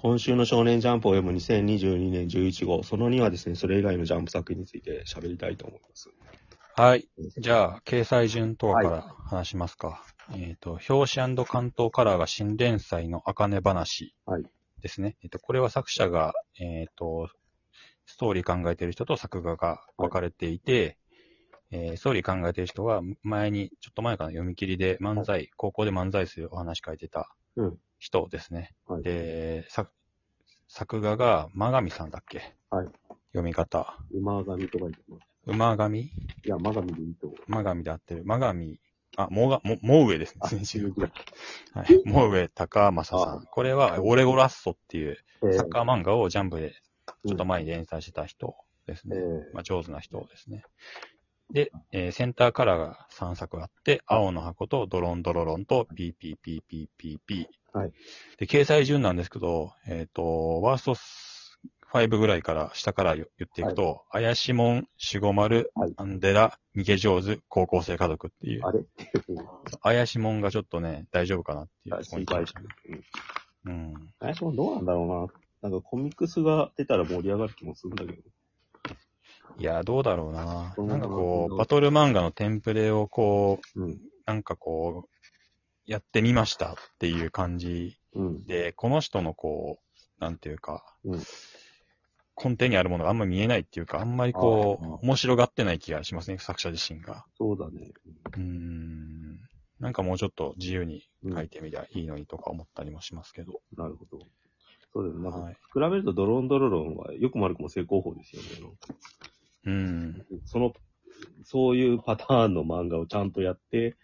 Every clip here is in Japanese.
今週の少年ジャンプを読む2022年11号、その2はですね、それ以外のジャンプ作品について喋りたいと思います。はい。じゃあ、掲載順等から話しますか。えっ、と、表紙関東カラーが新連載の茜話はいですね。えっ、と、これは作者が、えっ、と、ストーリー考えてる人と作画が分かれていて、えーストーリー考えてる人は前に、ちょっと前かな、読み切りで漫才、高校で漫才するお話書いてたうん人ですね。はいで、作、作画が、真上さんだっけ？はい読み方。馬神とか言ってます。馬神？いや、馬神でいいと思う。真上で合ってる。真上、あ、もが、も、もう上ですね。あ、先週。だ。はい。もう上高正さん。これは、オレゴラッソっていうえサッカー漫画をジャンプでちょっと前前に連載してた人ですね。えーまあ、上手な人ですね。で、えーセンターカラーが3作あって、青の箱とドロンドロロンと PPPPPP。はい。で、掲載順なんですけど、えっ、と、ワースト5ぐらいから下から言っていくと、怪しもん、守護丸、はいアンデラ、逃げ上手、高校生家族っていう、あれ怪しもんがちょっとね、大丈夫かなっていう。心配してうん。あれもどうなんだろうな。なんかコミックスが出たら盛り上がる気もするんだけど。いや、どうだろうな。うんなんかこう、バトル漫画のテンプレをこう、うん。なんかこう、やってみましたっていう感じうん。で、この人のこう、なんていうか、うん根底にあるものがあんまり見えないっていうか、あんまりこう、面白がってない気がしますね、作者自身が。そうだね。うーん。なんかもうちょっと自由にうん書いてみりゃいいのにとか思ったりもしますけど。なるほど。そうだよね。なんか、はい比べるとドロンドロロンは、よくも悪くも正攻法ですよね。うん。その、そういうパターンの漫画をちゃんとやって、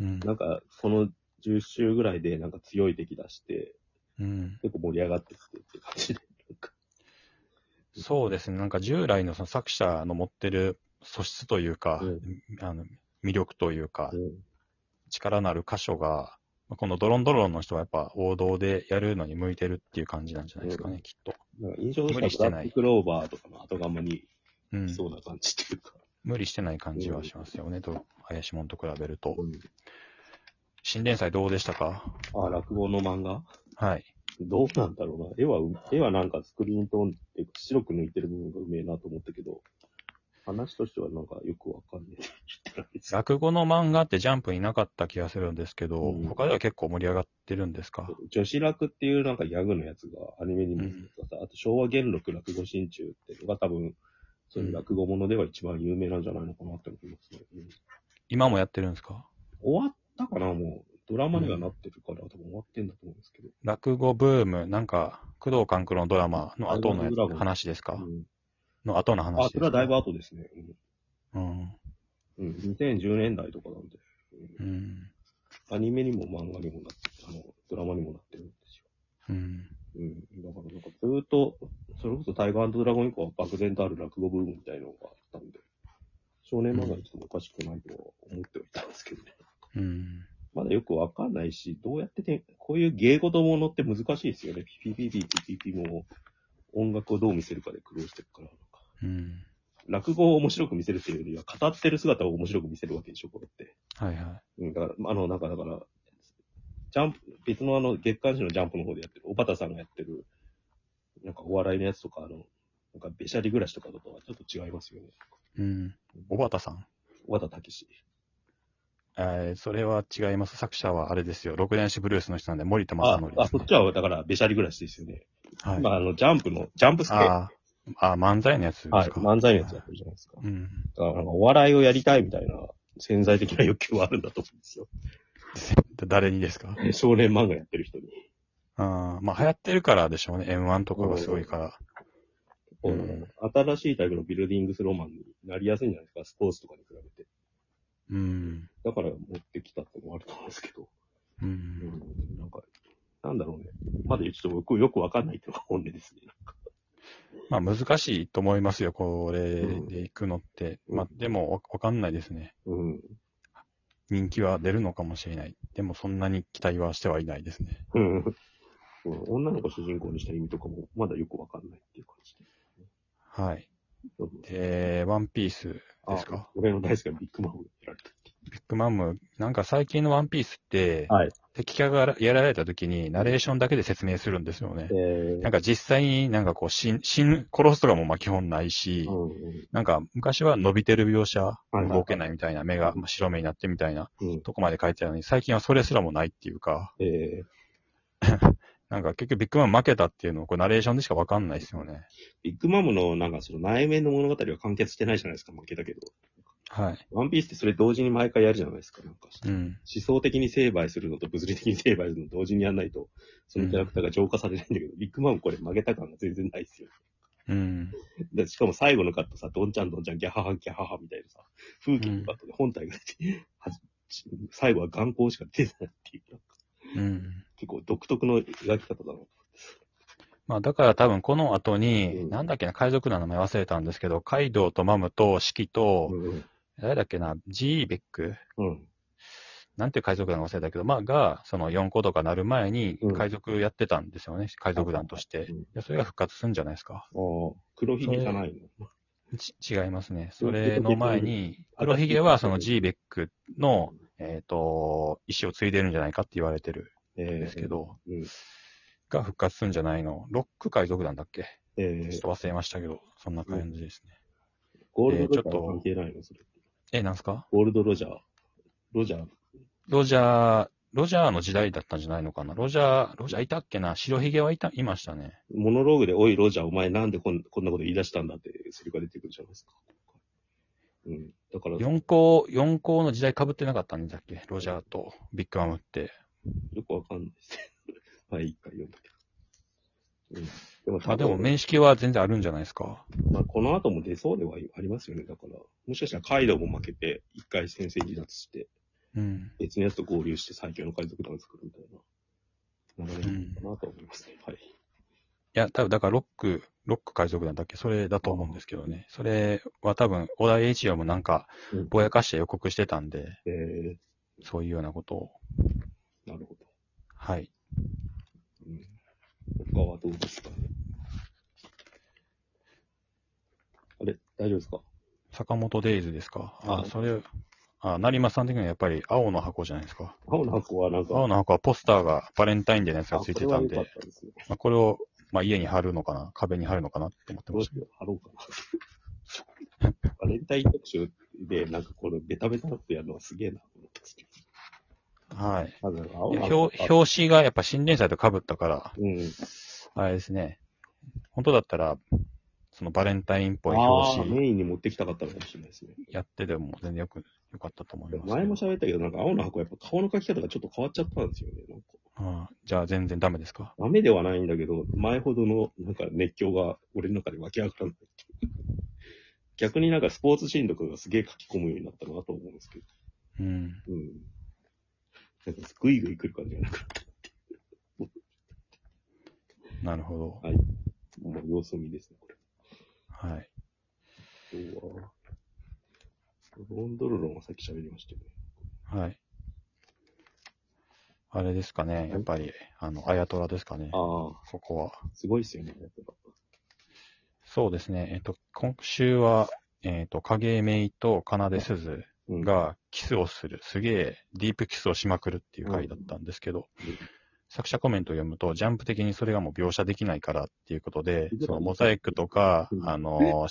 うん。なんか、この10週ぐらいでなんか強い敵出して、うん。結構盛り上がってきてって感じで。そうですね。なんか従来のその作者の持ってる素質というか、うんあの魅力というか、うん力のある箇所が、まあこのドロンドロンの人はやっぱ王道でやるのに向いてるっていう感じなんじゃないですかね、うんきっと。なんか印象と無理してはブラッククローバーとかの後釜にうんい。そうな感じっていうか。無理してない感じはしますよね、と、怪しいもんと比べると。うん新連載どうでしたか？あ、落語の漫画？はい。どうなんだろうな。絵はう、絵はなんかスクリーントーンって白く抜いてる部分がうめえなと思ったけど、話としてはなんかよくわかんない。落語の漫画ってジャンプになかった気がするんですけど、うん他では結構盛り上がってるんですか？女子楽っていうなんかギャグのやつがアニメにも出てたさ、あと昭和元禄落語心中っていうのが多分、そういう落語ものでは一番有名なんじゃないのかなって思いますね。うん今もやってるんですか？終わったかなもう。ドラマにはなってるから、多分終わってんだと思うんですけど。落語ブーム、なんか、工藤官九郎のドラマの後のやつ話ですか、うんの後の話あ、ですかそれはだいぶ後ですね。うん。うん。うん、2010年代とかなんで。うんうん。アニメにも漫画にもなって、あの、ドラマにもなってるんですよ。うん。うん。だからなんかずーっと、それこそタイガードラゴン以降は漠然とある落語ブームみたいなのがあったんで、少年漫画にしてもおかしくないとは思ってはいたんですけどね。うん。まだよくわかんないし、どうやってて、こういう芸事ものって難しいですよね。ピピピピピピピも音楽をどう見せるかで苦労してるから。なんかうん。落語を面白く見せるっていうよりは、語ってる姿を面白く見せるわけでしょ、これって。はいはうん、だから、あの、なんか、だから、ジャンプ、別のあの、月刊誌のジャンプの方でやってる、小畑さんがやってる、なんかお笑いのやつとか、あの、なんか、べしゃり暮らしとかとはちょっと違いますよね。い。うん。小畑さん？小畑武史。えー、それは違います。作者はあれですよ。六電子ブルースの人なんで、森田あ正則、であ、そっ。ちは、だから、べしゃり暮らしですよね。はい。まあ、あの、ジャンプの、ジャンプスケあーあー、漫才のやつですか？はい、漫才のやつやってるじゃないですか。うん。だから、お笑いをやりたいみたいな、潜在的な欲求はあるんだと思うんですよ。で 誰にですか？少年漫画やってる人に。あーまあ流行ってるからでしょうね。M1 とかがすごいから。うん新しいタイプのビルディングスロマンになりやすいんじゃないですか、スポーツとかに比べて。うん。だから持ってきたってのもあると思うんですけど。う。うんん、なんか、なんだろうね。まだちょっと僕よくわかんないっていうのが本音ですね。まあ難しいと思いますよ。これで行くのって。うんまあでもわわかんないですね。うん。人気は出るのかもしれない。でもそんなに期待はしてはいないですね。うん。うん女の子主人公にした意味とかもまだよくわかんないっていう感じで。はい。うんで、ワンピースですか？あ俺の大好きなビッグマムをやられた。ビッグマム、なんか最近のワンピースって、はい。敵キャがやられた時にナレーションだけで説明するんですよね。えなんか実際になんかこう死ん、死ぬ、殺すとかもまあ基本ないし、うんうんなんか昔は伸びてる描写、動けないみたいな、目がまあ白目になってみたいなうん。とこまで書いてたのに、最近はそれすらもないっていうか、え なんか結局ビッグマン負けたっていうのをこうナレーションでしかわかんないですよね。ビッグマムのなんかその内面の物語は完結してないじゃないですか、負けたけど。はい。ワンピースってそれ同時に毎回やるじゃないですか。なんかうん。思想的に成敗するのと物理的に成敗するの同時にやらないと、そのキャラクターが浄化されないんだけど、ビッグマムこれ負けた感が全然ないですよ。うん。でしかも最後のカットさ、どんちゃんどんちゃんギャハハギャハハみたいなさ、風景のカットで本体が出て、はじ最後は眼光しか出てないっていう、うん。結構独特の描き方だな。まあだから多分この後に、うんなんだっけな、海賊団の名前忘れたんですけど、カイドウとマムとシキと、うん。誰だっけな、ジーベック？うん。なんていう海賊団か忘れたけど、まあが、その4個とかなる前にうん海賊やってたんですよね、海賊団として。うんでそれが復活するんじゃないですか。黒ひげじゃないの？ち違いますね。それの前に、黒ひげはそのジーベックの、えっ、と、意思を継いでるんじゃないかって言われてるええんですけど、うん。が復活するんじゃないの？ロック海賊団だっけ？ええちょっと忘れましたけど、そんな感じですね。ゴールドと関係ないの？それ。え、なんすか？ゴールドロジャー。ロジャー。ロジャー、ロジャーの時代だったんじゃないのかな？ロジャー、ロジャーいたっけな？白ひげはいた、いましたね。モノローグで、おい、ロジャー、お前なんでこんこんなこと言い出したんだってセリフが出てくるじゃないですか？うん。だから、よ4校、四校の時代被ってなかったんだっけ？ロジャーとビッグアムって。くわかんないです。はい、一回読んだけど。うん。でもまあでも面識は全然あるんじゃないですか。まあ、この後も出そうではありますよね。だから、もしかしたらカイドウも負けて、一回先生離脱して、うん。別のやつと合流して最強の海賊団を作るみたいな流れなのかなと思いますね。はい。いや、多分だからロック、ロック海賊団だっけ？それだと思うんですけどね。それは多分、小田栄一郎もなんかうん、ぼやかして予告してたんで、えそういうようなことを。ー、なるほど。はい。うん。他はどうですかね？あれ大丈夫ですか？坂本デイズですか？ああ、それ、あ、成馬さん的にはやっぱり青の箱じゃないですか。青の箱はなんか、青の箱はポスターがバレンタインデーのやつがついてたんであこれを、まあ、家に貼るのかな？壁に貼るのかなって思ってました貼ろうかな。バレンタイン特集で、なんかこのベタベタなってやるのはすげえなと思ったんですけど。はい。表表紙がやっぱ新連載と被ったから、うん。あれですね。本当だったら、そのバレンタインっぽいあ表紙あメインに持ってきたかったのかもしれないですね。やってでも全然よく、よかったと思います。前も喋ったけど、なんか青の箱はやっぱ顔の描き方がちょっと変わっちゃったんですよね。なんかああじゃあ全然ダメですか？ダメではないんだけど、前ほどのなんか熱狂が俺の中で湧き上がらない。逆になんかスポーツシーンとかがすげえ書き込むようになったなと思うんですけど。うん。うん。なんかグイグイ来る感じがなくなって、なるほど。はい。もう様子見ですね。はい。あとは、ロンドルロンはさっき喋りましたよね。はい。あれですかね。やっぱり、あの、あやとらですかね。あここは。あ、すごいっすよね、やっぱそうですね。えっと、今週は、えっと、影メイと奏鈴うん。がキスをする、すげえディープキスをしまくるっていう回だったんですけど、うん作者コメントを読むと、ジャンプ的にそれがもう描写できないからっていうことでうん、そのモザイクとかう、んあの、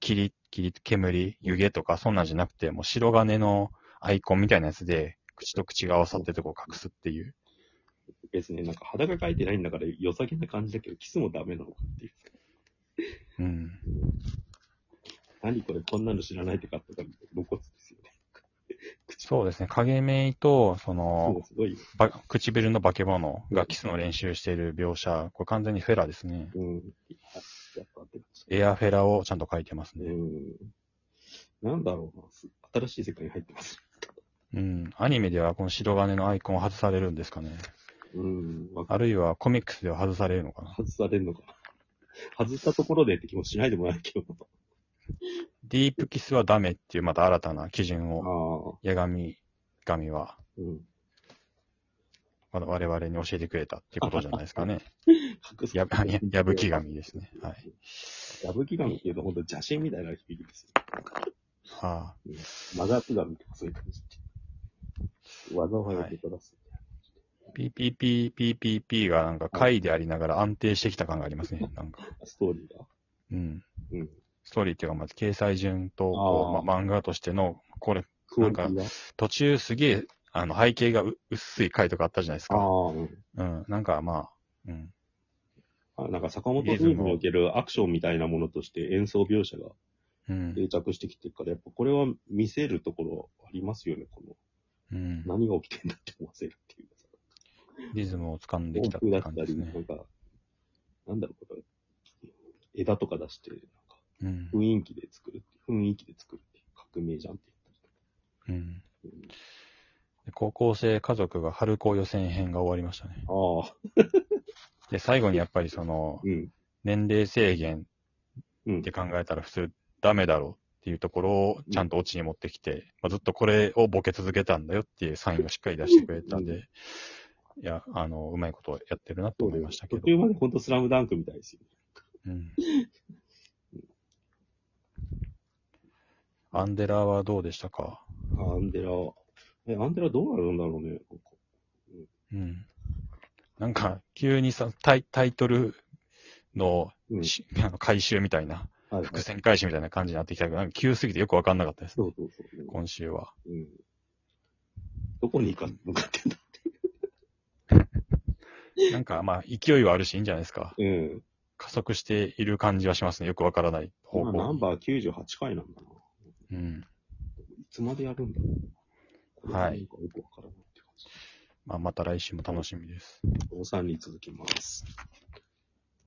霧、霧、煙、湯気とか、そんなんじゃなくて、もう白金のアイコンみたいなやつで、口と口が合わさってるとこを隠すっていう。別になんか裸描いてないんだから良さげな感じだけど、キスもダメなのかっていう。うん。何これ、こんなの知らないって買ったから、露骨でそうですね。影メイと、そものう、すごいよ。ば唇の化け物がキスの練習している描写、これ完全にフェラですね。うん。やっぱってましたエアフェラをちゃんと書いてますね。うん。なんだろうな。す新しい世界に入ってます。うん。アニメではこの白金のアイコンを外されるんですかね。うん。わあるいはコミックスでは外されるのかな。外されるのかな。外したところでって気もしないでもないけど。ディープキスはダメっていうまた新たな基準を。八神神はうん。わ我々に教えてくれたっていうことじゃないですかね。隠すや、や、やぶき神ですね。はい。やぶき神っていうと本当邪神みたいな響きですよ。はあ、うん。マガツ神とかそういう感じ。技を早く出す。PPP、PPP がなんか回でありながら安定してきた感がありますね。なんか。ストーリーが。うん。うん。ストーリーっていうか、まず掲載順と、あこうーま漫画としての、これ、クオリティが。途中すげえ、あの、背景がう薄い回とかあったじゃないですか。ああ、うん。うん。なんかまあ、うん。あなんか坂本デイズにおけるアクションみたいなものとして演奏描写がうん。定着してきてるから、やっぱこれは見せるところありますよね、この。うん。何が起きてんだって思わせるっていう。リズムを掴んできたって感じですねな。んか、なんだろう、これ、枝とか出して、なんかうん。雰囲気で作るっていう、雰囲気で作るっていう革命じゃんってうん。言ったりとか。で高校生家族が春高予選編が終わりましたね。ああ、で、最後にやっぱりその、うん。年齢制限うんって考えたら普通ダメだろうっていうところをちゃんとオチに持ってきて、まあ、ずっとこれをボケ続けたんだよっていうサインをしっかり出してくれたんで、いや、あの、うまいことやってるなと思いましたけど途。中までほんとスラムダンクみたいですよ。うん。アンデラはどうでしたか？アンデラは。え、アンデラどうなるんだろうね。うん。なんか、急にさ、タイタイトルのうん。し、あの回収みたいな、はいはい伏線回収みたいな感じになってきたけど、なんか急すぎてよくわかんなかったです。そうそうそう。今週は。うん。どこに行か向かってんだ なんか、まあ、勢いはあるし、いいんじゃないですか。うん。加速している感じはしますね。よくわからない方まあ、向。ナンバー98回なんだな。うん。いつまでやるんだろう。はいよくわからないって感じ。まあ、また来週も楽しみです。お3に続きます。